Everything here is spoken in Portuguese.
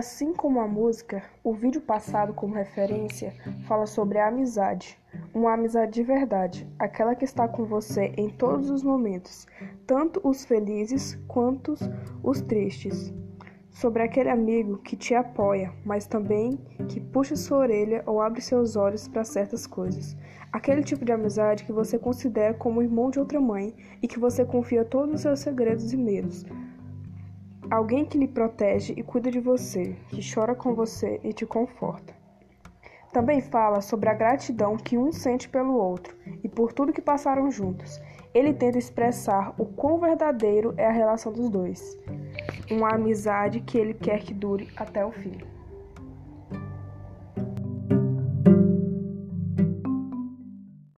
Assim como a música, o vídeo passado como referência fala sobre a amizade. Uma amizade de verdade, aquela que está com você em todos os momentos, tanto os felizes quanto os tristes. Sobre aquele amigo que te apoia, mas também que puxa sua orelha ou abre seus olhos para certas coisas. Aquele tipo de amizade que você considera como irmão de outra mãe e que você confia todos os seus segredos e medos. Alguém que lhe protege e cuida de você, que chora com você e te conforta. Também fala sobre a gratidão que um sente pelo outro e por tudo que passaram juntos. Ele tenta expressar o quão verdadeiro é a relação dos dois, uma amizade que ele quer que dure até o fim.